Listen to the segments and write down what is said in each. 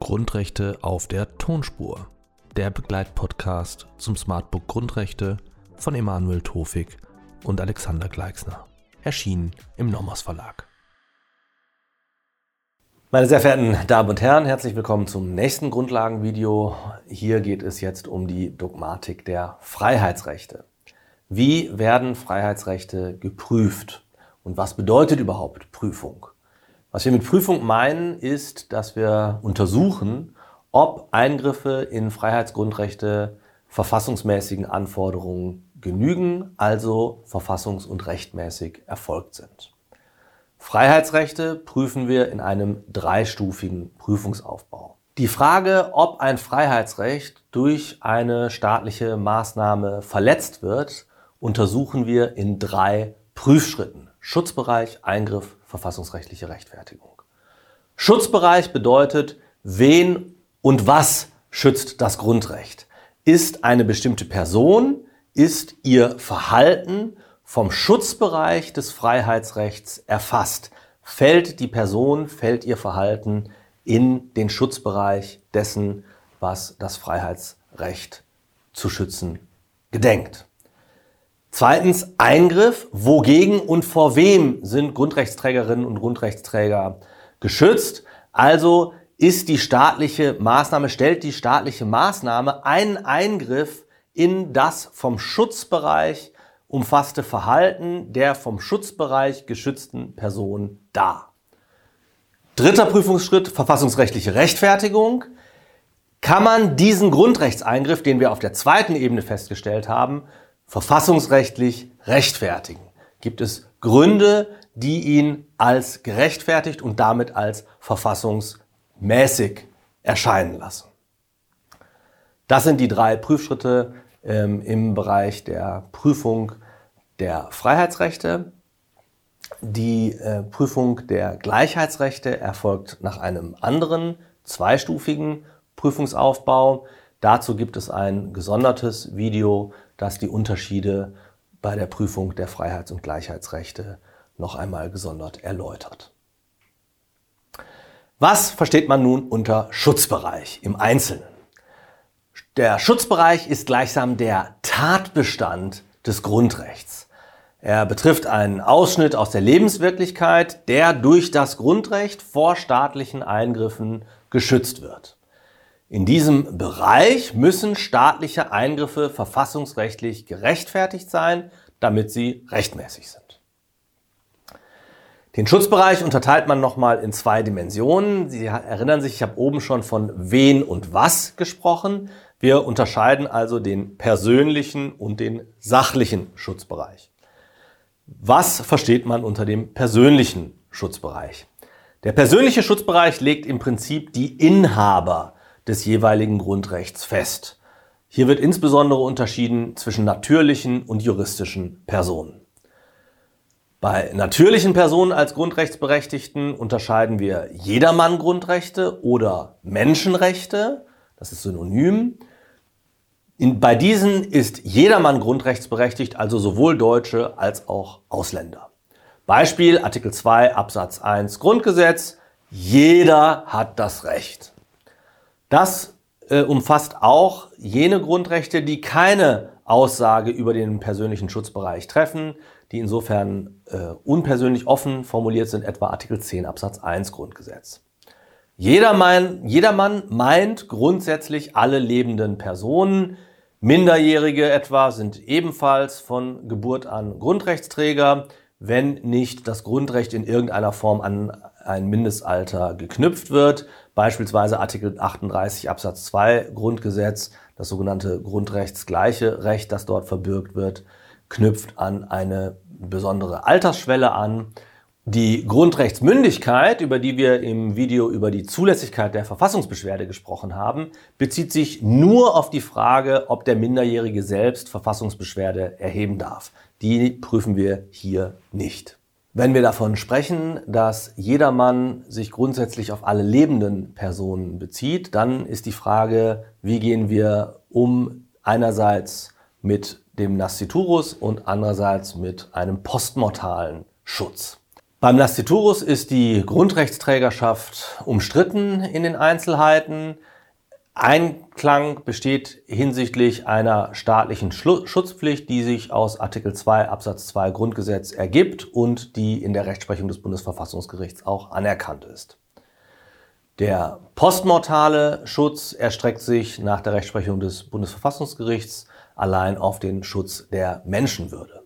Grundrechte auf der Tonspur. Der Begleitpodcast zum Smartbook Grundrechte von Emanuel Tofik und Alexander Gleixner. Erschienen im Nomos Verlag. Meine sehr verehrten Damen und Herren, herzlich willkommen zum nächsten Grundlagenvideo. Hier geht es jetzt um die Dogmatik der Freiheitsrechte. Wie werden Freiheitsrechte geprüft? Und was bedeutet überhaupt Prüfung? Was wir mit Prüfung meinen, ist, dass wir untersuchen, ob Eingriffe in Freiheitsgrundrechte verfassungsmäßigen Anforderungen genügen, also verfassungs- und rechtmäßig erfolgt sind. Freiheitsrechte prüfen wir in einem dreistufigen Prüfungsaufbau. Die Frage, ob ein Freiheitsrecht durch eine staatliche Maßnahme verletzt wird, untersuchen wir in drei Prüfschritten. Schutzbereich, Eingriff, verfassungsrechtliche Rechtfertigung. Schutzbereich bedeutet, wen und was schützt das Grundrecht? Ist eine bestimmte Person, ist ihr Verhalten vom Schutzbereich des Freiheitsrechts erfasst? Fällt die Person, fällt ihr Verhalten in den Schutzbereich dessen, was das Freiheitsrecht zu schützen gedenkt? Zweitens Eingriff. Wogegen und vor wem sind Grundrechtsträgerinnen und Grundrechtsträger geschützt? Also ist die staatliche Maßnahme, stellt die staatliche Maßnahme einen Eingriff in das vom Schutzbereich umfasste Verhalten der vom Schutzbereich geschützten Person dar. Dritter Prüfungsschritt, verfassungsrechtliche Rechtfertigung. Kann man diesen Grundrechtseingriff, den wir auf der zweiten Ebene festgestellt haben, verfassungsrechtlich rechtfertigen? Gibt es Gründe, die ihn als gerechtfertigt und damit als verfassungsmäßig erscheinen lassen? Das sind die drei Prüfschritte ähm, im Bereich der Prüfung der Freiheitsrechte. Die äh, Prüfung der Gleichheitsrechte erfolgt nach einem anderen zweistufigen Prüfungsaufbau. Dazu gibt es ein gesondertes Video das die Unterschiede bei der Prüfung der Freiheits- und Gleichheitsrechte noch einmal gesondert erläutert. Was versteht man nun unter Schutzbereich im Einzelnen? Der Schutzbereich ist gleichsam der Tatbestand des Grundrechts. Er betrifft einen Ausschnitt aus der Lebenswirklichkeit, der durch das Grundrecht vor staatlichen Eingriffen geschützt wird. In diesem Bereich müssen staatliche Eingriffe verfassungsrechtlich gerechtfertigt sein, damit sie rechtmäßig sind. Den Schutzbereich unterteilt man nochmal in zwei Dimensionen. Sie erinnern sich, ich habe oben schon von wen und was gesprochen. Wir unterscheiden also den persönlichen und den sachlichen Schutzbereich. Was versteht man unter dem persönlichen Schutzbereich? Der persönliche Schutzbereich legt im Prinzip die Inhaber des jeweiligen Grundrechts fest. Hier wird insbesondere unterschieden zwischen natürlichen und juristischen Personen. Bei natürlichen Personen als Grundrechtsberechtigten unterscheiden wir Jedermann-Grundrechte oder Menschenrechte. Das ist synonym. In, bei diesen ist jedermann grundrechtsberechtigt, also sowohl Deutsche als auch Ausländer. Beispiel Artikel 2 Absatz 1 Grundgesetz. Jeder hat das Recht. Das äh, umfasst auch jene Grundrechte, die keine Aussage über den persönlichen Schutzbereich treffen, die insofern äh, unpersönlich offen formuliert sind, etwa Artikel 10 Absatz 1 Grundgesetz. Jeder jedermann meint grundsätzlich alle lebenden Personen. Minderjährige etwa sind ebenfalls von Geburt an Grundrechtsträger, wenn nicht das Grundrecht in irgendeiner Form an ein Mindestalter geknüpft wird beispielsweise Artikel 38 Absatz 2 Grundgesetz, das sogenannte grundrechtsgleiche Recht, das dort verbürgt wird, knüpft an eine besondere Altersschwelle an. Die Grundrechtsmündigkeit, über die wir im Video über die Zulässigkeit der Verfassungsbeschwerde gesprochen haben, bezieht sich nur auf die Frage, ob der Minderjährige selbst Verfassungsbeschwerde erheben darf. Die prüfen wir hier nicht. Wenn wir davon sprechen, dass jedermann sich grundsätzlich auf alle lebenden Personen bezieht, dann ist die Frage, wie gehen wir um einerseits mit dem Nasciturus und andererseits mit einem postmortalen Schutz. Beim Nasciturus ist die Grundrechtsträgerschaft umstritten in den Einzelheiten. Einklang besteht hinsichtlich einer staatlichen Schutzpflicht, die sich aus Artikel 2 Absatz 2 Grundgesetz ergibt und die in der Rechtsprechung des Bundesverfassungsgerichts auch anerkannt ist. Der postmortale Schutz erstreckt sich nach der Rechtsprechung des Bundesverfassungsgerichts allein auf den Schutz der Menschenwürde.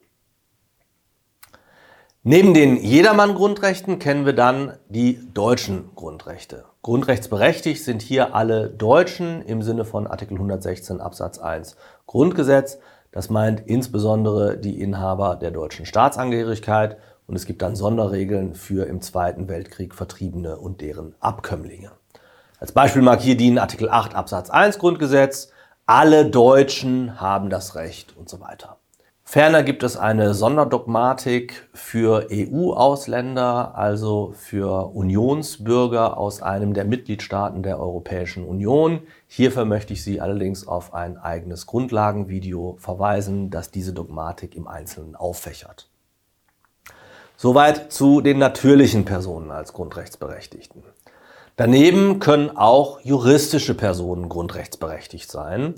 Neben den Jedermann-Grundrechten kennen wir dann die deutschen Grundrechte. Grundrechtsberechtigt sind hier alle Deutschen im Sinne von Artikel 116 Absatz 1 Grundgesetz. Das meint insbesondere die Inhaber der deutschen Staatsangehörigkeit und es gibt dann Sonderregeln für im Zweiten Weltkrieg Vertriebene und deren Abkömmlinge. Als Beispiel mag hier dienen Artikel 8 Absatz 1 Grundgesetz, alle Deutschen haben das Recht und so weiter. Ferner gibt es eine Sonderdogmatik für EU-Ausländer, also für Unionsbürger aus einem der Mitgliedstaaten der Europäischen Union. Hierfür möchte ich Sie allerdings auf ein eigenes Grundlagenvideo verweisen, das diese Dogmatik im Einzelnen auffächert. Soweit zu den natürlichen Personen als Grundrechtsberechtigten. Daneben können auch juristische Personen grundrechtsberechtigt sein.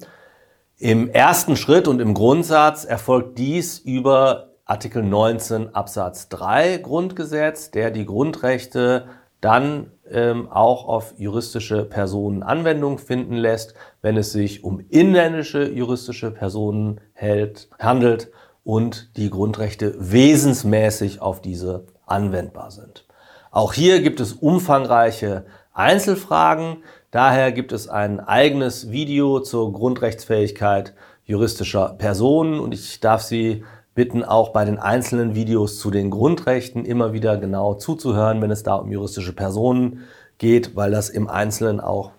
Im ersten Schritt und im Grundsatz erfolgt dies über Artikel 19 Absatz 3 Grundgesetz, der die Grundrechte dann ähm, auch auf juristische Personen Anwendung finden lässt, wenn es sich um inländische juristische Personen hält, handelt und die Grundrechte wesensmäßig auf diese anwendbar sind. Auch hier gibt es umfangreiche Einzelfragen, Daher gibt es ein eigenes Video zur Grundrechtsfähigkeit juristischer Personen und ich darf Sie bitten, auch bei den einzelnen Videos zu den Grundrechten immer wieder genau zuzuhören, wenn es da um juristische Personen geht, weil das im Einzelnen auch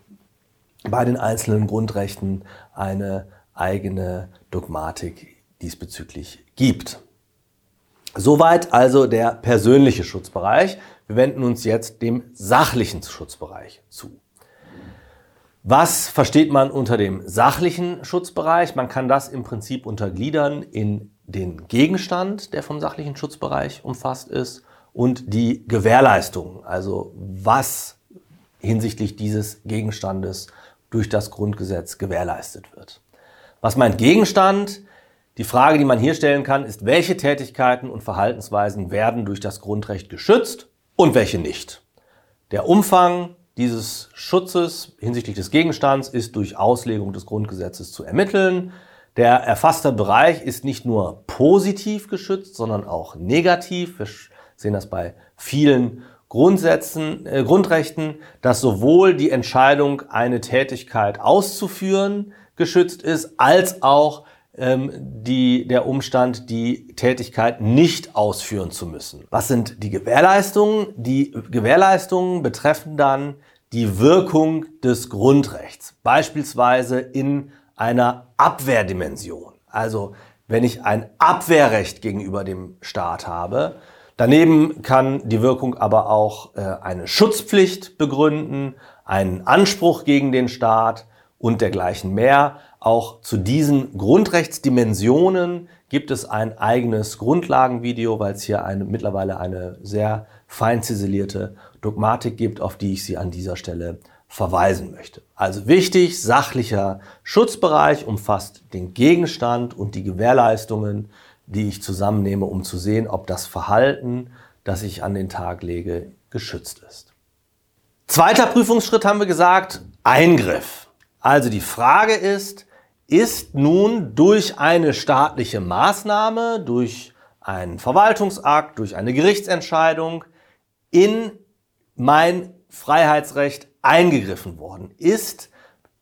bei den einzelnen Grundrechten eine eigene Dogmatik diesbezüglich gibt. Soweit also der persönliche Schutzbereich. Wir wenden uns jetzt dem sachlichen Schutzbereich zu. Was versteht man unter dem sachlichen Schutzbereich? Man kann das im Prinzip untergliedern in den Gegenstand, der vom sachlichen Schutzbereich umfasst ist, und die Gewährleistung, also was hinsichtlich dieses Gegenstandes durch das Grundgesetz gewährleistet wird. Was meint Gegenstand? Die Frage, die man hier stellen kann, ist, welche Tätigkeiten und Verhaltensweisen werden durch das Grundrecht geschützt und welche nicht. Der Umfang, dieses Schutzes hinsichtlich des Gegenstands ist durch Auslegung des Grundgesetzes zu ermitteln. Der erfasste Bereich ist nicht nur positiv geschützt, sondern auch negativ. Wir sehen das bei vielen Grundsätzen, äh, Grundrechten, dass sowohl die Entscheidung, eine Tätigkeit auszuführen, geschützt ist, als auch ähm, die, der Umstand, die Tätigkeit nicht ausführen zu müssen. Was sind die Gewährleistungen? Die Gewährleistungen betreffen dann die Wirkung des Grundrechts, beispielsweise in einer Abwehrdimension. Also wenn ich ein Abwehrrecht gegenüber dem Staat habe, daneben kann die Wirkung aber auch äh, eine Schutzpflicht begründen, einen Anspruch gegen den Staat und dergleichen mehr. Auch zu diesen Grundrechtsdimensionen gibt es ein eigenes Grundlagenvideo, weil es hier eine, mittlerweile eine sehr fein ziselierte Dogmatik gibt, auf die ich Sie an dieser Stelle verweisen möchte. Also wichtig, sachlicher Schutzbereich umfasst den Gegenstand und die Gewährleistungen, die ich zusammennehme, um zu sehen, ob das Verhalten, das ich an den Tag lege, geschützt ist. Zweiter Prüfungsschritt haben wir gesagt, Eingriff. Also die Frage ist, ist nun durch eine staatliche Maßnahme, durch einen Verwaltungsakt, durch eine Gerichtsentscheidung in mein Freiheitsrecht eingegriffen worden ist,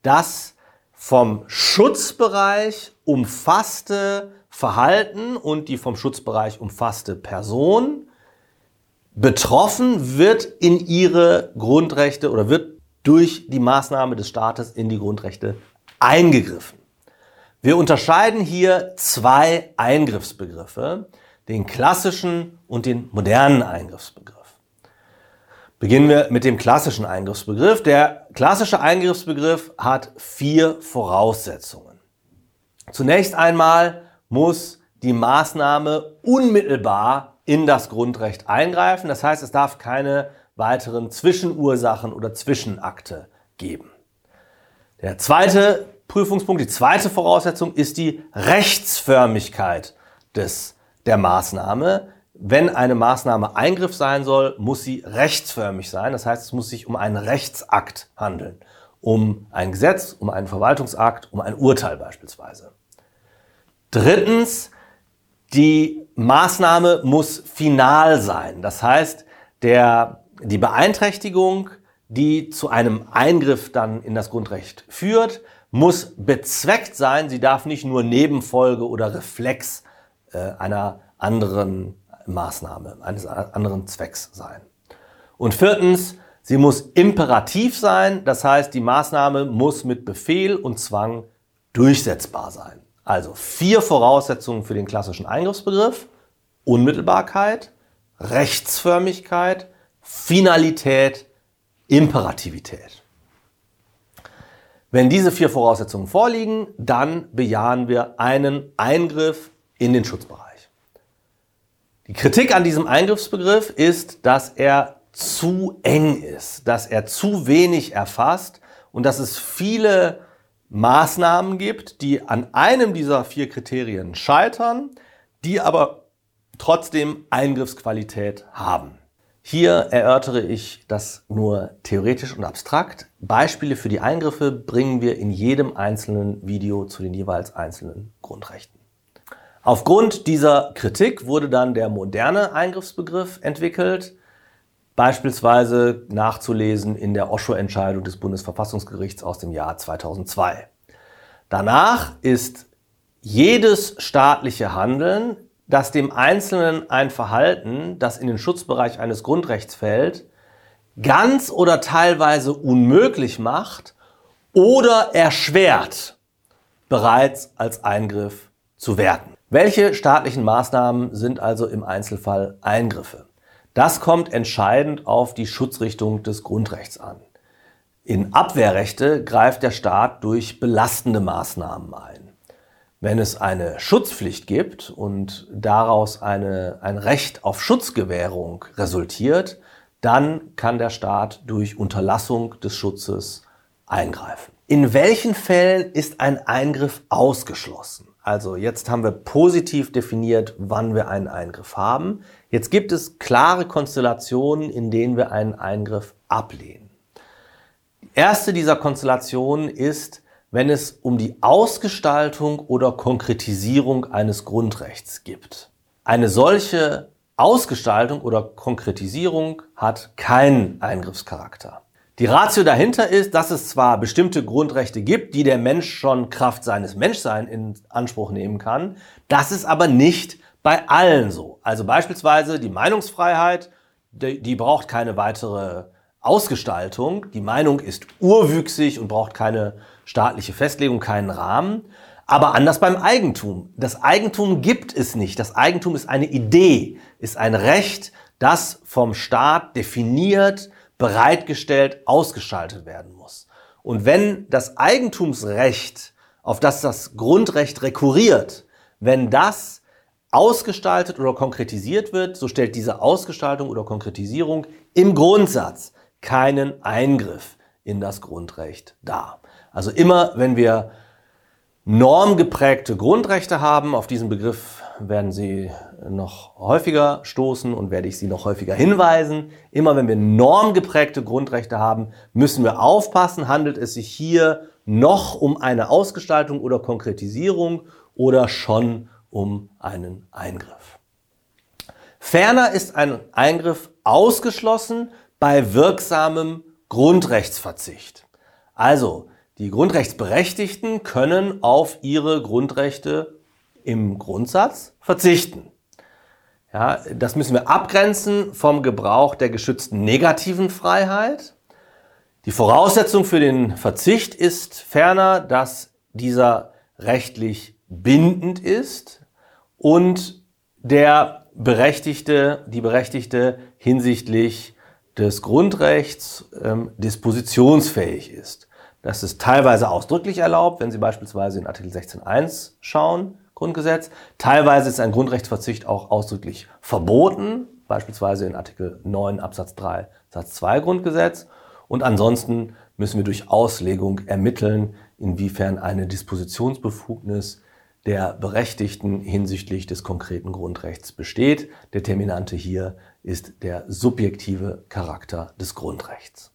das vom Schutzbereich umfasste Verhalten und die vom Schutzbereich umfasste Person betroffen wird in ihre Grundrechte oder wird durch die Maßnahme des Staates in die Grundrechte eingegriffen. Wir unterscheiden hier zwei Eingriffsbegriffe, den klassischen und den modernen Eingriffsbegriff. Beginnen wir mit dem klassischen Eingriffsbegriff. Der klassische Eingriffsbegriff hat vier Voraussetzungen. Zunächst einmal muss die Maßnahme unmittelbar in das Grundrecht eingreifen. Das heißt, es darf keine weiteren Zwischenursachen oder Zwischenakte geben. Der zweite Prüfungspunkt, die zweite Voraussetzung ist die Rechtsförmigkeit des, der Maßnahme. Wenn eine Maßnahme Eingriff sein soll, muss sie rechtsförmig sein. Das heißt, es muss sich um einen Rechtsakt handeln. Um ein Gesetz, um einen Verwaltungsakt, um ein Urteil beispielsweise. Drittens, die Maßnahme muss final sein. Das heißt, der, die Beeinträchtigung, die zu einem Eingriff dann in das Grundrecht führt, muss bezweckt sein. Sie darf nicht nur Nebenfolge oder Reflex äh, einer anderen Maßnahme, eines anderen Zwecks sein. Und viertens, sie muss imperativ sein. Das heißt, die Maßnahme muss mit Befehl und Zwang durchsetzbar sein. Also vier Voraussetzungen für den klassischen Eingriffsbegriff. Unmittelbarkeit, Rechtsförmigkeit, Finalität, Imperativität. Wenn diese vier Voraussetzungen vorliegen, dann bejahen wir einen Eingriff in den Schutzbereich. Die Kritik an diesem Eingriffsbegriff ist, dass er zu eng ist, dass er zu wenig erfasst und dass es viele Maßnahmen gibt, die an einem dieser vier Kriterien scheitern, die aber trotzdem Eingriffsqualität haben. Hier erörtere ich das nur theoretisch und abstrakt. Beispiele für die Eingriffe bringen wir in jedem einzelnen Video zu den jeweils einzelnen Grundrechten. Aufgrund dieser Kritik wurde dann der moderne Eingriffsbegriff entwickelt, beispielsweise nachzulesen in der Osho-Entscheidung des Bundesverfassungsgerichts aus dem Jahr 2002. Danach ist jedes staatliche Handeln, das dem Einzelnen ein Verhalten, das in den Schutzbereich eines Grundrechts fällt, ganz oder teilweise unmöglich macht oder erschwert, bereits als Eingriff zu werten. Welche staatlichen Maßnahmen sind also im Einzelfall Eingriffe? Das kommt entscheidend auf die Schutzrichtung des Grundrechts an. In Abwehrrechte greift der Staat durch belastende Maßnahmen ein. Wenn es eine Schutzpflicht gibt und daraus eine, ein Recht auf Schutzgewährung resultiert, dann kann der Staat durch Unterlassung des Schutzes eingreifen. In welchen Fällen ist ein Eingriff ausgeschlossen? Also jetzt haben wir positiv definiert, wann wir einen Eingriff haben. Jetzt gibt es klare Konstellationen, in denen wir einen Eingriff ablehnen. Die erste dieser Konstellationen ist, wenn es um die Ausgestaltung oder Konkretisierung eines Grundrechts gibt. Eine solche Ausgestaltung oder Konkretisierung hat keinen Eingriffscharakter. Die Ratio dahinter ist, dass es zwar bestimmte Grundrechte gibt, die der Mensch schon Kraft seines Menschseins in Anspruch nehmen kann, das ist aber nicht bei allen so. Also beispielsweise die Meinungsfreiheit, die, die braucht keine weitere Ausgestaltung. Die Meinung ist urwüchsig und braucht keine staatliche Festlegung, keinen Rahmen. Aber anders beim Eigentum. Das Eigentum gibt es nicht. Das Eigentum ist eine Idee, ist ein Recht, das vom Staat definiert, bereitgestellt, ausgestaltet werden muss. Und wenn das Eigentumsrecht, auf das das Grundrecht rekurriert, wenn das ausgestaltet oder konkretisiert wird, so stellt diese Ausgestaltung oder Konkretisierung im Grundsatz keinen Eingriff in das Grundrecht dar. Also immer, wenn wir normgeprägte Grundrechte haben, auf diesen Begriff werden Sie noch häufiger stoßen und werde ich Sie noch häufiger hinweisen. Immer wenn wir normgeprägte Grundrechte haben, müssen wir aufpassen, handelt es sich hier noch um eine Ausgestaltung oder Konkretisierung oder schon um einen Eingriff. Ferner ist ein Eingriff ausgeschlossen bei wirksamem Grundrechtsverzicht. Also, die Grundrechtsberechtigten können auf ihre Grundrechte im Grundsatz verzichten. Ja, das müssen wir abgrenzen vom Gebrauch der geschützten negativen Freiheit. Die Voraussetzung für den Verzicht ist ferner, dass dieser rechtlich bindend ist und der Berechtigte, die Berechtigte hinsichtlich des Grundrechts ähm, dispositionsfähig ist. Das ist teilweise ausdrücklich erlaubt, wenn Sie beispielsweise in Artikel 16.1 schauen, Grundgesetz. Teilweise ist ein Grundrechtsverzicht auch ausdrücklich verboten, beispielsweise in Artikel 9 Absatz 3 Satz 2 Grundgesetz. Und ansonsten müssen wir durch Auslegung ermitteln, inwiefern eine Dispositionsbefugnis der Berechtigten hinsichtlich des konkreten Grundrechts besteht. Determinante hier ist der subjektive Charakter des Grundrechts.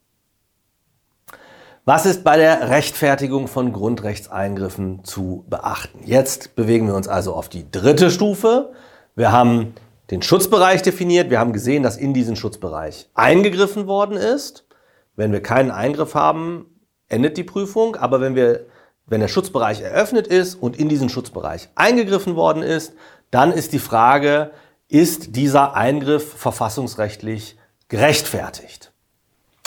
Was ist bei der Rechtfertigung von Grundrechtseingriffen zu beachten? Jetzt bewegen wir uns also auf die dritte Stufe. Wir haben den Schutzbereich definiert. Wir haben gesehen, dass in diesen Schutzbereich eingegriffen worden ist. Wenn wir keinen Eingriff haben, endet die Prüfung. Aber wenn wir, wenn der Schutzbereich eröffnet ist und in diesen Schutzbereich eingegriffen worden ist, dann ist die Frage, ist dieser Eingriff verfassungsrechtlich gerechtfertigt?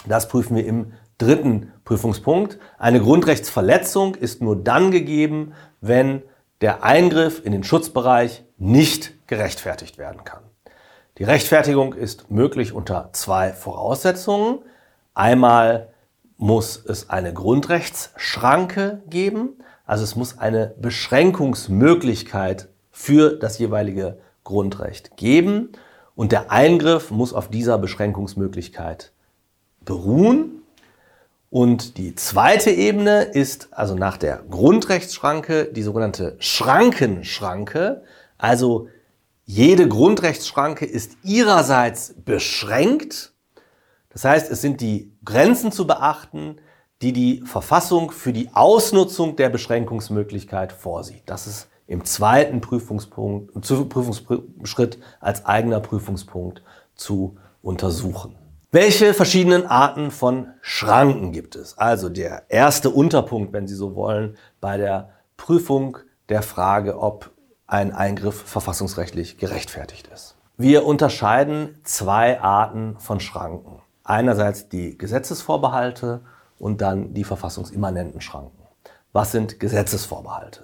Das prüfen wir im dritten Prüfungspunkt. Eine Grundrechtsverletzung ist nur dann gegeben, wenn der Eingriff in den Schutzbereich nicht gerechtfertigt werden kann. Die Rechtfertigung ist möglich unter zwei Voraussetzungen. Einmal muss es eine Grundrechtsschranke geben, also es muss eine Beschränkungsmöglichkeit für das jeweilige Grundrecht geben und der Eingriff muss auf dieser Beschränkungsmöglichkeit beruhen. Und die zweite Ebene ist also nach der Grundrechtsschranke die sogenannte Schrankenschranke. Also jede Grundrechtsschranke ist ihrerseits beschränkt. Das heißt, es sind die Grenzen zu beachten, die die Verfassung für die Ausnutzung der Beschränkungsmöglichkeit vorsieht. Das ist im zweiten Prüfungspunkt, Prüfungsschritt als eigener Prüfungspunkt zu untersuchen. Welche verschiedenen Arten von Schranken gibt es? Also der erste Unterpunkt, wenn Sie so wollen, bei der Prüfung der Frage, ob ein Eingriff verfassungsrechtlich gerechtfertigt ist. Wir unterscheiden zwei Arten von Schranken. Einerseits die Gesetzesvorbehalte und dann die verfassungsimmanenten Schranken. Was sind Gesetzesvorbehalte?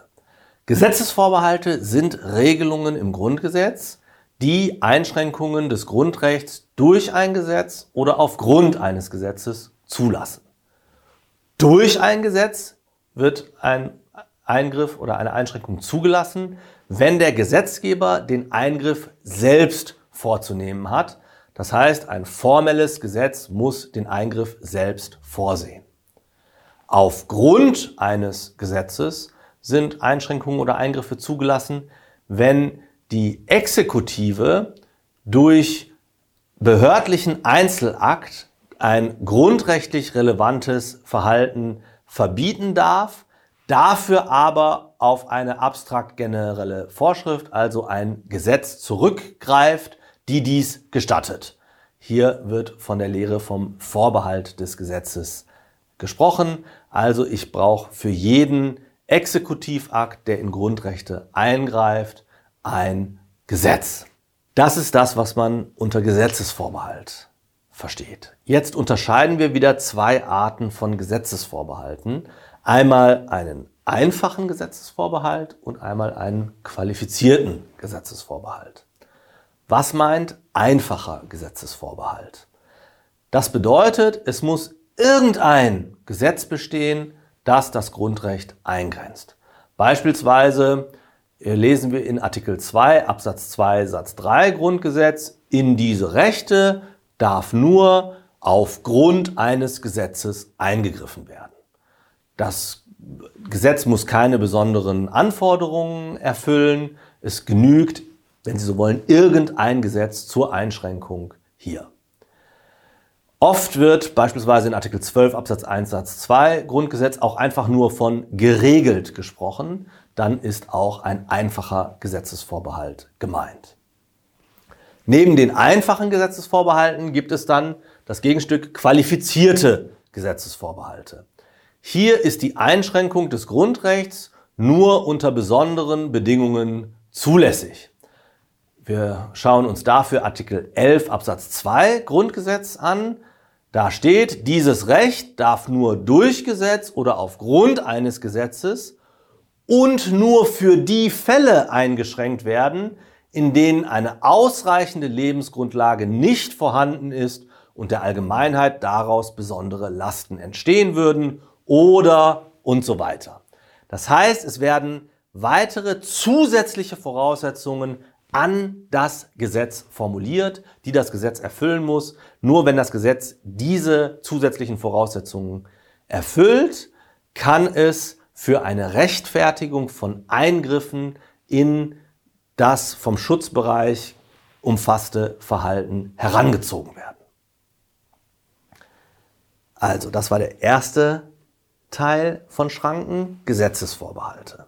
Gesetzesvorbehalte sind Regelungen im Grundgesetz, die Einschränkungen des Grundrechts durch ein Gesetz oder aufgrund eines Gesetzes zulassen. Durch ein Gesetz wird ein Eingriff oder eine Einschränkung zugelassen, wenn der Gesetzgeber den Eingriff selbst vorzunehmen hat. Das heißt, ein formelles Gesetz muss den Eingriff selbst vorsehen. Aufgrund eines Gesetzes sind Einschränkungen oder Eingriffe zugelassen, wenn die Exekutive durch behördlichen Einzelakt ein grundrechtlich relevantes Verhalten verbieten darf, dafür aber auf eine abstrakt generelle Vorschrift, also ein Gesetz zurückgreift, die dies gestattet. Hier wird von der Lehre vom Vorbehalt des Gesetzes gesprochen. Also ich brauche für jeden Exekutivakt, der in Grundrechte eingreift, ein Gesetz. Das ist das, was man unter Gesetzesvorbehalt versteht. Jetzt unterscheiden wir wieder zwei Arten von Gesetzesvorbehalten. Einmal einen einfachen Gesetzesvorbehalt und einmal einen qualifizierten Gesetzesvorbehalt. Was meint einfacher Gesetzesvorbehalt? Das bedeutet, es muss irgendein Gesetz bestehen, das das Grundrecht eingrenzt. Beispielsweise lesen wir in Artikel 2 Absatz 2 Satz 3 Grundgesetz, in diese Rechte darf nur aufgrund eines Gesetzes eingegriffen werden. Das Gesetz muss keine besonderen Anforderungen erfüllen. Es genügt, wenn Sie so wollen, irgendein Gesetz zur Einschränkung hier. Oft wird beispielsweise in Artikel 12 Absatz 1 Satz 2 Grundgesetz auch einfach nur von geregelt gesprochen. Dann ist auch ein einfacher Gesetzesvorbehalt gemeint. Neben den einfachen Gesetzesvorbehalten gibt es dann das Gegenstück qualifizierte Gesetzesvorbehalte. Hier ist die Einschränkung des Grundrechts nur unter besonderen Bedingungen zulässig. Wir schauen uns dafür Artikel 11 Absatz 2 Grundgesetz an. Da steht, dieses Recht darf nur durch Gesetz oder aufgrund eines Gesetzes und nur für die Fälle eingeschränkt werden, in denen eine ausreichende Lebensgrundlage nicht vorhanden ist und der Allgemeinheit daraus besondere Lasten entstehen würden oder und so weiter. Das heißt, es werden weitere zusätzliche Voraussetzungen an das Gesetz formuliert, die das Gesetz erfüllen muss. Nur wenn das Gesetz diese zusätzlichen Voraussetzungen erfüllt, kann es für eine Rechtfertigung von Eingriffen in das vom Schutzbereich umfasste Verhalten herangezogen werden. Also, das war der erste Teil von Schranken, Gesetzesvorbehalte.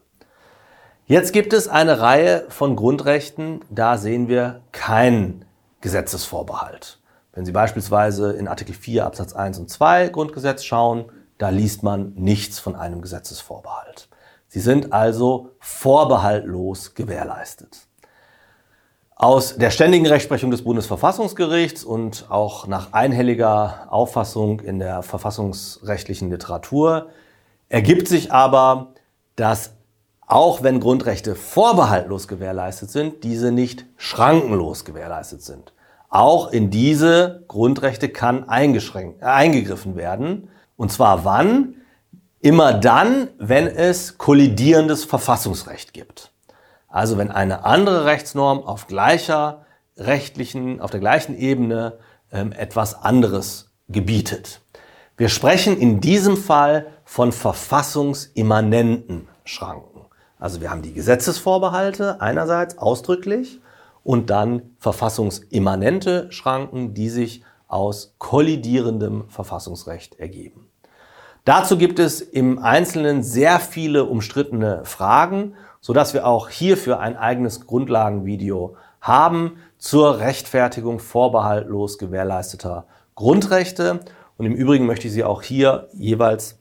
Jetzt gibt es eine Reihe von Grundrechten, da sehen wir keinen Gesetzesvorbehalt. Wenn Sie beispielsweise in Artikel 4 Absatz 1 und 2 Grundgesetz schauen, da liest man nichts von einem Gesetzesvorbehalt. Sie sind also vorbehaltlos gewährleistet. Aus der ständigen Rechtsprechung des Bundesverfassungsgerichts und auch nach einhelliger Auffassung in der verfassungsrechtlichen Literatur ergibt sich aber, dass auch wenn Grundrechte vorbehaltlos gewährleistet sind, diese nicht schrankenlos gewährleistet sind. Auch in diese Grundrechte kann eingegriffen werden. Und zwar wann? Immer dann, wenn es kollidierendes Verfassungsrecht gibt. Also wenn eine andere Rechtsnorm auf gleicher rechtlichen, auf der gleichen Ebene ähm, etwas anderes gebietet. Wir sprechen in diesem Fall von verfassungsimmanenten Schranken. Also wir haben die Gesetzesvorbehalte einerseits ausdrücklich und dann verfassungsimmanente Schranken, die sich aus kollidierendem Verfassungsrecht ergeben. Dazu gibt es im Einzelnen sehr viele umstrittene Fragen, so dass wir auch hierfür ein eigenes Grundlagenvideo haben zur Rechtfertigung vorbehaltlos gewährleisteter Grundrechte. Und im Übrigen möchte ich Sie auch hier jeweils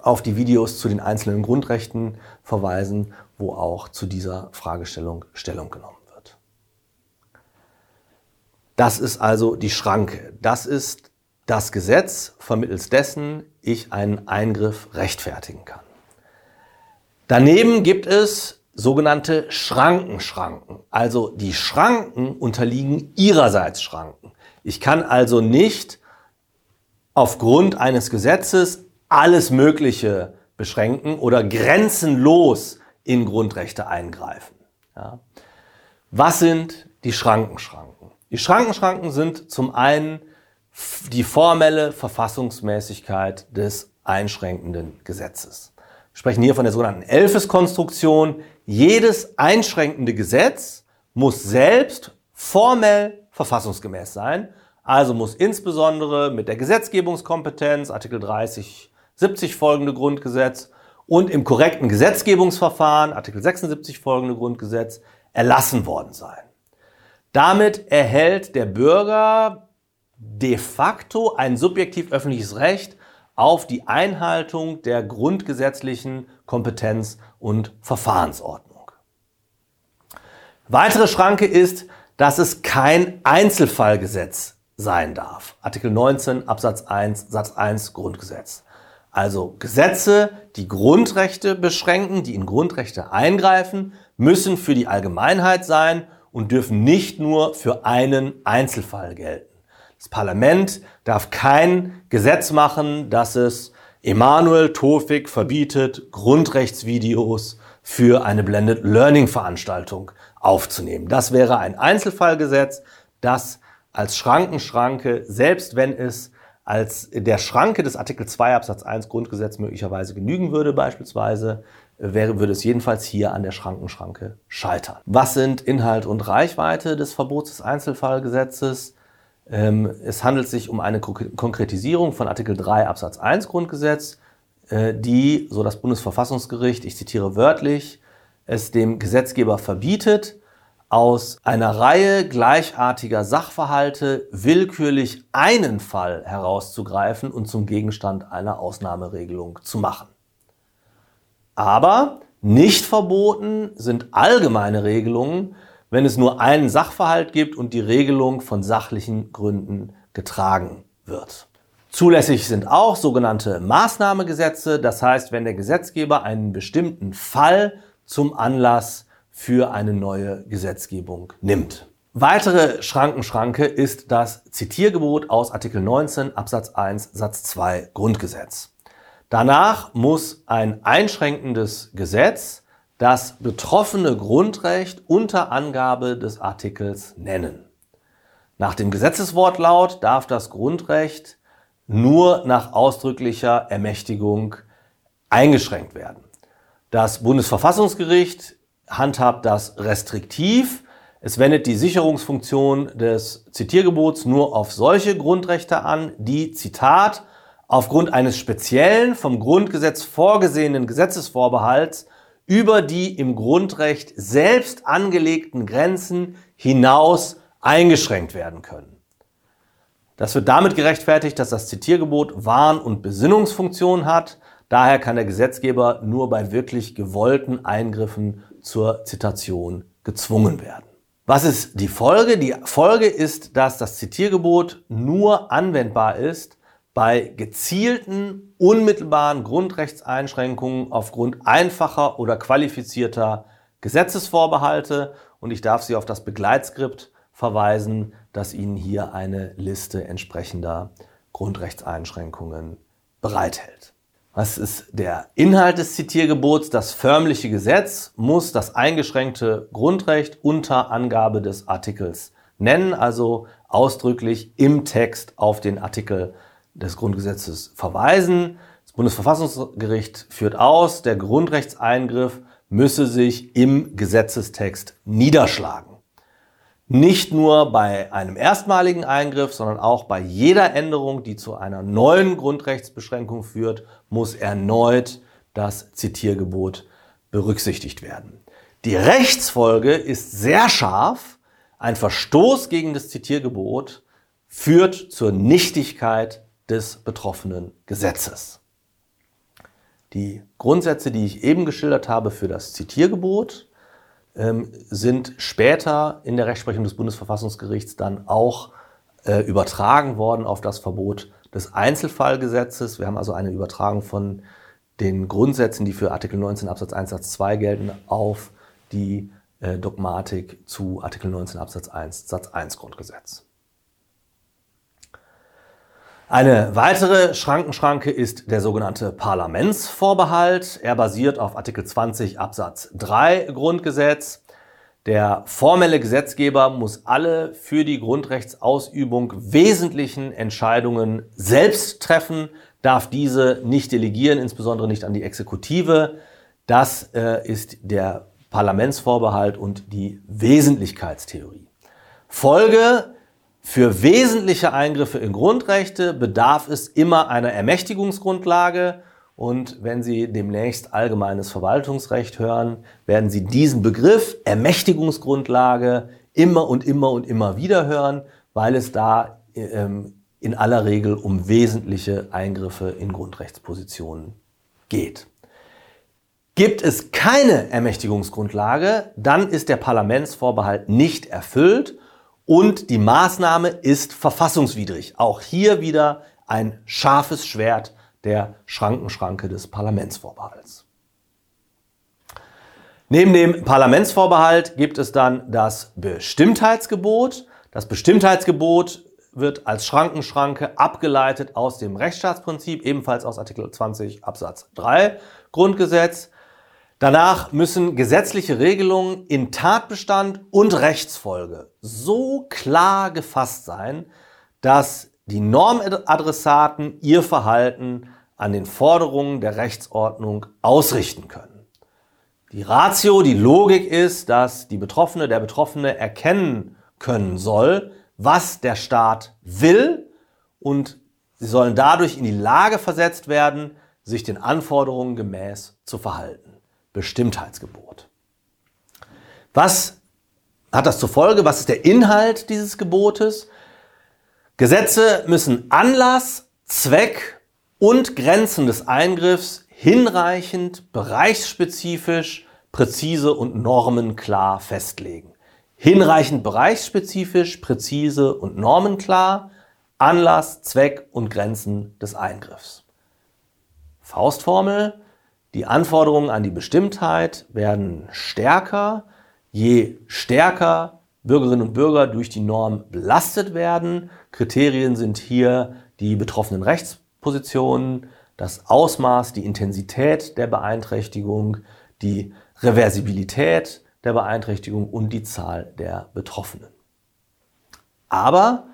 auf die Videos zu den einzelnen Grundrechten verweisen, wo auch zu dieser Fragestellung Stellung genommen wird. Das ist also die Schranke. Das ist das Gesetz, vermittels dessen ich einen Eingriff rechtfertigen kann. Daneben gibt es sogenannte Schrankenschranken. Also die Schranken unterliegen ihrerseits Schranken. Ich kann also nicht aufgrund eines Gesetzes alles Mögliche beschränken oder grenzenlos in Grundrechte eingreifen. Ja. Was sind die Schrankenschranken? Die Schrankenschranken sind zum einen die formelle Verfassungsmäßigkeit des einschränkenden Gesetzes. Wir sprechen hier von der sogenannten Elfes-Konstruktion. Jedes einschränkende Gesetz muss selbst formell verfassungsgemäß sein, also muss insbesondere mit der Gesetzgebungskompetenz, Artikel 30, 70 folgende Grundgesetz und im korrekten Gesetzgebungsverfahren, Artikel 76 folgende Grundgesetz, erlassen worden sein. Damit erhält der Bürger de facto ein subjektiv öffentliches Recht auf die Einhaltung der grundgesetzlichen Kompetenz und Verfahrensordnung. Weitere Schranke ist, dass es kein Einzelfallgesetz sein darf. Artikel 19 Absatz 1 Satz 1 Grundgesetz. Also Gesetze, die Grundrechte beschränken, die in Grundrechte eingreifen, müssen für die Allgemeinheit sein und dürfen nicht nur für einen Einzelfall gelten. Das Parlament darf kein Gesetz machen, das es Emanuel Tofik verbietet, Grundrechtsvideos für eine Blended Learning Veranstaltung aufzunehmen. Das wäre ein Einzelfallgesetz, das als Schrankenschranke, selbst wenn es als der Schranke des Artikel 2 Absatz 1 Grundgesetz möglicherweise genügen würde beispielsweise, wäre, würde es jedenfalls hier an der Schrankenschranke scheitern. Was sind Inhalt und Reichweite des Verbots des Einzelfallgesetzes? Ähm, es handelt sich um eine Konkretisierung von Artikel 3 Absatz 1 Grundgesetz, äh, die, so das Bundesverfassungsgericht, ich zitiere wörtlich, es dem Gesetzgeber verbietet, aus einer Reihe gleichartiger Sachverhalte willkürlich einen Fall herauszugreifen und zum Gegenstand einer Ausnahmeregelung zu machen. Aber nicht verboten sind allgemeine Regelungen, wenn es nur einen Sachverhalt gibt und die Regelung von sachlichen Gründen getragen wird. Zulässig sind auch sogenannte Maßnahmegesetze, das heißt, wenn der Gesetzgeber einen bestimmten Fall zum Anlass für eine neue Gesetzgebung nimmt. Weitere Schrankenschranke ist das Zitiergebot aus Artikel 19 Absatz 1 Satz 2 Grundgesetz. Danach muss ein einschränkendes Gesetz das betroffene Grundrecht unter Angabe des Artikels nennen. Nach dem Gesetzeswortlaut darf das Grundrecht nur nach ausdrücklicher Ermächtigung eingeschränkt werden. Das Bundesverfassungsgericht handhabt das restriktiv. Es wendet die Sicherungsfunktion des Zitiergebots nur auf solche Grundrechte an, die, Zitat, aufgrund eines speziellen vom Grundgesetz vorgesehenen Gesetzesvorbehalts über die im Grundrecht selbst angelegten Grenzen hinaus eingeschränkt werden können. Das wird damit gerechtfertigt, dass das Zitiergebot Warn- und Besinnungsfunktion hat. Daher kann der Gesetzgeber nur bei wirklich gewollten Eingriffen zur Zitation gezwungen werden. Was ist die Folge? Die Folge ist, dass das Zitiergebot nur anwendbar ist bei gezielten, unmittelbaren Grundrechtseinschränkungen aufgrund einfacher oder qualifizierter Gesetzesvorbehalte. Und ich darf Sie auf das Begleitskript verweisen, das Ihnen hier eine Liste entsprechender Grundrechtseinschränkungen bereithält. Was ist der Inhalt des Zitiergebots? Das förmliche Gesetz muss das eingeschränkte Grundrecht unter Angabe des Artikels nennen, also ausdrücklich im Text auf den Artikel des Grundgesetzes verweisen. Das Bundesverfassungsgericht führt aus, der Grundrechtseingriff müsse sich im Gesetzestext niederschlagen. Nicht nur bei einem erstmaligen Eingriff, sondern auch bei jeder Änderung, die zu einer neuen Grundrechtsbeschränkung führt, muss erneut das Zitiergebot berücksichtigt werden. Die Rechtsfolge ist sehr scharf. Ein Verstoß gegen das Zitiergebot führt zur Nichtigkeit des betroffenen Gesetzes. Die Grundsätze, die ich eben geschildert habe für das Zitiergebot, ähm, sind später in der Rechtsprechung des Bundesverfassungsgerichts dann auch äh, übertragen worden auf das Verbot des Einzelfallgesetzes. Wir haben also eine Übertragung von den Grundsätzen, die für Artikel 19 Absatz 1 Satz 2 gelten, auf die äh, Dogmatik zu Artikel 19 Absatz 1 Satz 1 Grundgesetz. Eine weitere Schrankenschranke ist der sogenannte Parlamentsvorbehalt. Er basiert auf Artikel 20 Absatz 3 Grundgesetz. Der formelle Gesetzgeber muss alle für die Grundrechtsausübung wesentlichen Entscheidungen selbst treffen, darf diese nicht delegieren, insbesondere nicht an die Exekutive. Das äh, ist der Parlamentsvorbehalt und die Wesentlichkeitstheorie. Folge für wesentliche Eingriffe in Grundrechte bedarf es immer einer Ermächtigungsgrundlage. Und wenn Sie demnächst allgemeines Verwaltungsrecht hören, werden Sie diesen Begriff Ermächtigungsgrundlage immer und immer und immer wieder hören, weil es da ähm, in aller Regel um wesentliche Eingriffe in Grundrechtspositionen geht. Gibt es keine Ermächtigungsgrundlage, dann ist der Parlamentsvorbehalt nicht erfüllt und die Maßnahme ist verfassungswidrig. Auch hier wieder ein scharfes Schwert der Schrankenschranke des Parlamentsvorbehalts. Neben dem Parlamentsvorbehalt gibt es dann das Bestimmtheitsgebot. Das Bestimmtheitsgebot wird als Schrankenschranke abgeleitet aus dem Rechtsstaatsprinzip, ebenfalls aus Artikel 20 Absatz 3 Grundgesetz. Danach müssen gesetzliche Regelungen in Tatbestand und Rechtsfolge so klar gefasst sein, dass die Normadressaten ihr Verhalten an den Forderungen der Rechtsordnung ausrichten können. Die Ratio, die Logik ist, dass die Betroffene, der Betroffene erkennen können soll, was der Staat will und sie sollen dadurch in die Lage versetzt werden, sich den Anforderungen gemäß zu verhalten. Bestimmtheitsgebot. Was hat das zur Folge? Was ist der Inhalt dieses Gebotes? Gesetze müssen Anlass, Zweck und Grenzen des Eingriffs hinreichend, bereichsspezifisch, präzise und normenklar festlegen. Hinreichend bereichsspezifisch, präzise und normenklar, Anlass, Zweck und Grenzen des Eingriffs. Faustformel, die Anforderungen an die Bestimmtheit werden stärker, je stärker Bürgerinnen und Bürger durch die Norm belastet werden. Kriterien sind hier die betroffenen Rechtspositionen, das Ausmaß, die Intensität der Beeinträchtigung, die Reversibilität der Beeinträchtigung und die Zahl der Betroffenen. Aber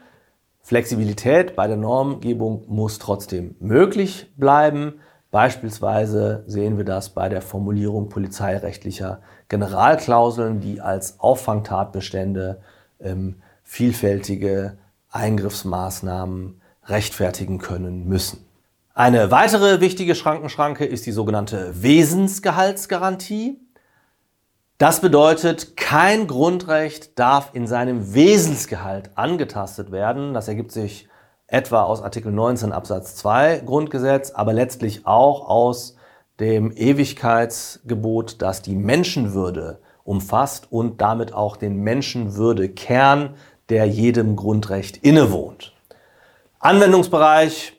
Flexibilität bei der Normgebung muss trotzdem möglich bleiben. Beispielsweise sehen wir das bei der Formulierung polizeirechtlicher Generalklauseln, die als Auffangtatbestände ähm, vielfältige Eingriffsmaßnahmen rechtfertigen können müssen. Eine weitere wichtige Schrankenschranke ist die sogenannte Wesensgehaltsgarantie. Das bedeutet, kein Grundrecht darf in seinem Wesensgehalt angetastet werden. Das ergibt sich etwa aus Artikel 19 Absatz 2 Grundgesetz, aber letztlich auch aus dem Ewigkeitsgebot, das die Menschenwürde umfasst und damit auch den Menschenwürdekern, der jedem Grundrecht innewohnt. Anwendungsbereich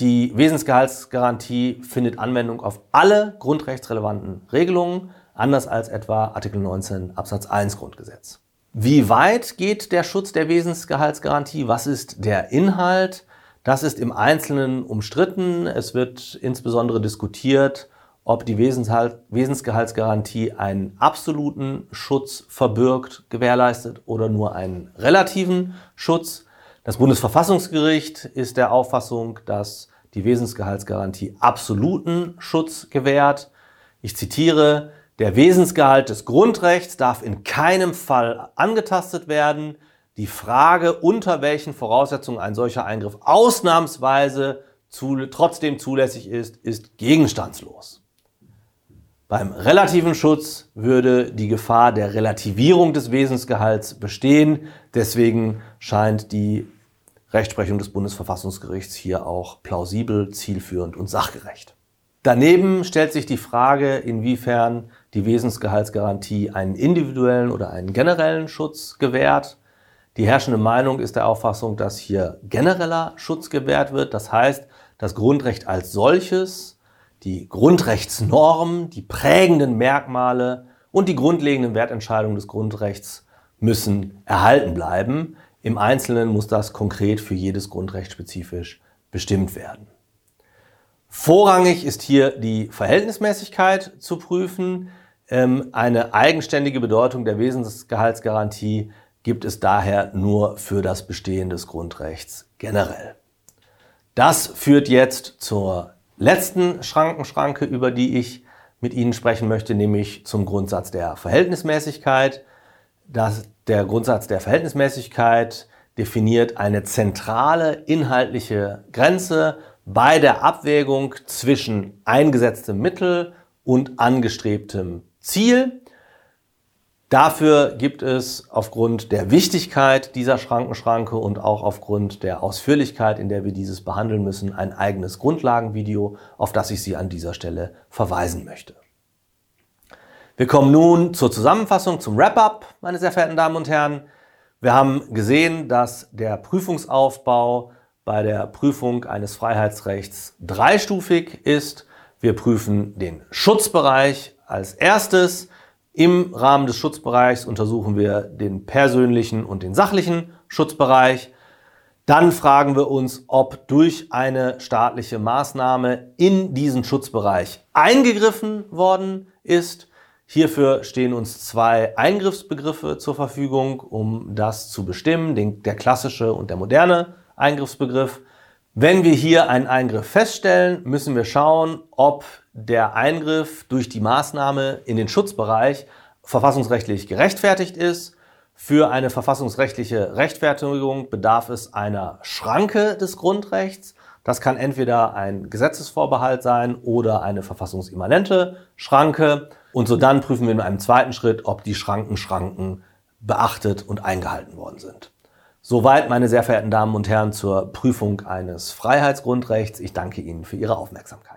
die Wesensgehaltsgarantie findet Anwendung auf alle grundrechtsrelevanten Regelungen, anders als etwa Artikel 19 Absatz 1 Grundgesetz. Wie weit geht der Schutz der Wesensgehaltsgarantie? Was ist der Inhalt? Das ist im Einzelnen umstritten. Es wird insbesondere diskutiert, ob die Wesensgehaltsgarantie einen absoluten Schutz verbirgt, gewährleistet oder nur einen relativen Schutz. Das Bundesverfassungsgericht ist der Auffassung, dass die Wesensgehaltsgarantie absoluten Schutz gewährt. Ich zitiere, der Wesensgehalt des Grundrechts darf in keinem Fall angetastet werden. Die Frage, unter welchen Voraussetzungen ein solcher Eingriff ausnahmsweise zu, trotzdem zulässig ist, ist gegenstandslos. Beim relativen Schutz würde die Gefahr der Relativierung des Wesensgehalts bestehen. Deswegen scheint die Rechtsprechung des Bundesverfassungsgerichts hier auch plausibel, zielführend und sachgerecht. Daneben stellt sich die Frage, inwiefern die Wesensgehaltsgarantie einen individuellen oder einen generellen Schutz gewährt. Die herrschende Meinung ist der Auffassung, dass hier genereller Schutz gewährt wird. Das heißt, das Grundrecht als solches, die Grundrechtsnormen, die prägenden Merkmale und die grundlegenden Wertentscheidungen des Grundrechts müssen erhalten bleiben. Im Einzelnen muss das konkret für jedes Grundrecht spezifisch bestimmt werden. Vorrangig ist hier die Verhältnismäßigkeit zu prüfen. Ähm, eine eigenständige Bedeutung der Wesensgehaltsgarantie gibt es daher nur für das Bestehen des Grundrechts generell. Das führt jetzt zur letzten Schrankenschranke, über die ich mit Ihnen sprechen möchte, nämlich zum Grundsatz der Verhältnismäßigkeit. Das, der Grundsatz der Verhältnismäßigkeit definiert eine zentrale inhaltliche Grenze bei der Abwägung zwischen eingesetztem Mittel und angestrebtem Ziel. Dafür gibt es aufgrund der Wichtigkeit dieser Schrankenschranke und auch aufgrund der Ausführlichkeit, in der wir dieses behandeln müssen, ein eigenes Grundlagenvideo, auf das ich Sie an dieser Stelle verweisen möchte. Wir kommen nun zur Zusammenfassung, zum Wrap-up, meine sehr verehrten Damen und Herren. Wir haben gesehen, dass der Prüfungsaufbau bei der Prüfung eines Freiheitsrechts dreistufig ist. Wir prüfen den Schutzbereich als erstes. Im Rahmen des Schutzbereichs untersuchen wir den persönlichen und den sachlichen Schutzbereich. Dann fragen wir uns, ob durch eine staatliche Maßnahme in diesen Schutzbereich eingegriffen worden ist. Hierfür stehen uns zwei Eingriffsbegriffe zur Verfügung, um das zu bestimmen, den, der klassische und der moderne Eingriffsbegriff. Wenn wir hier einen Eingriff feststellen, müssen wir schauen, ob der Eingriff durch die Maßnahme in den Schutzbereich verfassungsrechtlich gerechtfertigt ist. Für eine verfassungsrechtliche Rechtfertigung bedarf es einer Schranke des Grundrechts. Das kann entweder ein Gesetzesvorbehalt sein oder eine verfassungsimmanente Schranke. Und so dann prüfen wir in einem zweiten Schritt, ob die Schrankenschranken beachtet und eingehalten worden sind. Soweit, meine sehr verehrten Damen und Herren, zur Prüfung eines Freiheitsgrundrechts. Ich danke Ihnen für Ihre Aufmerksamkeit.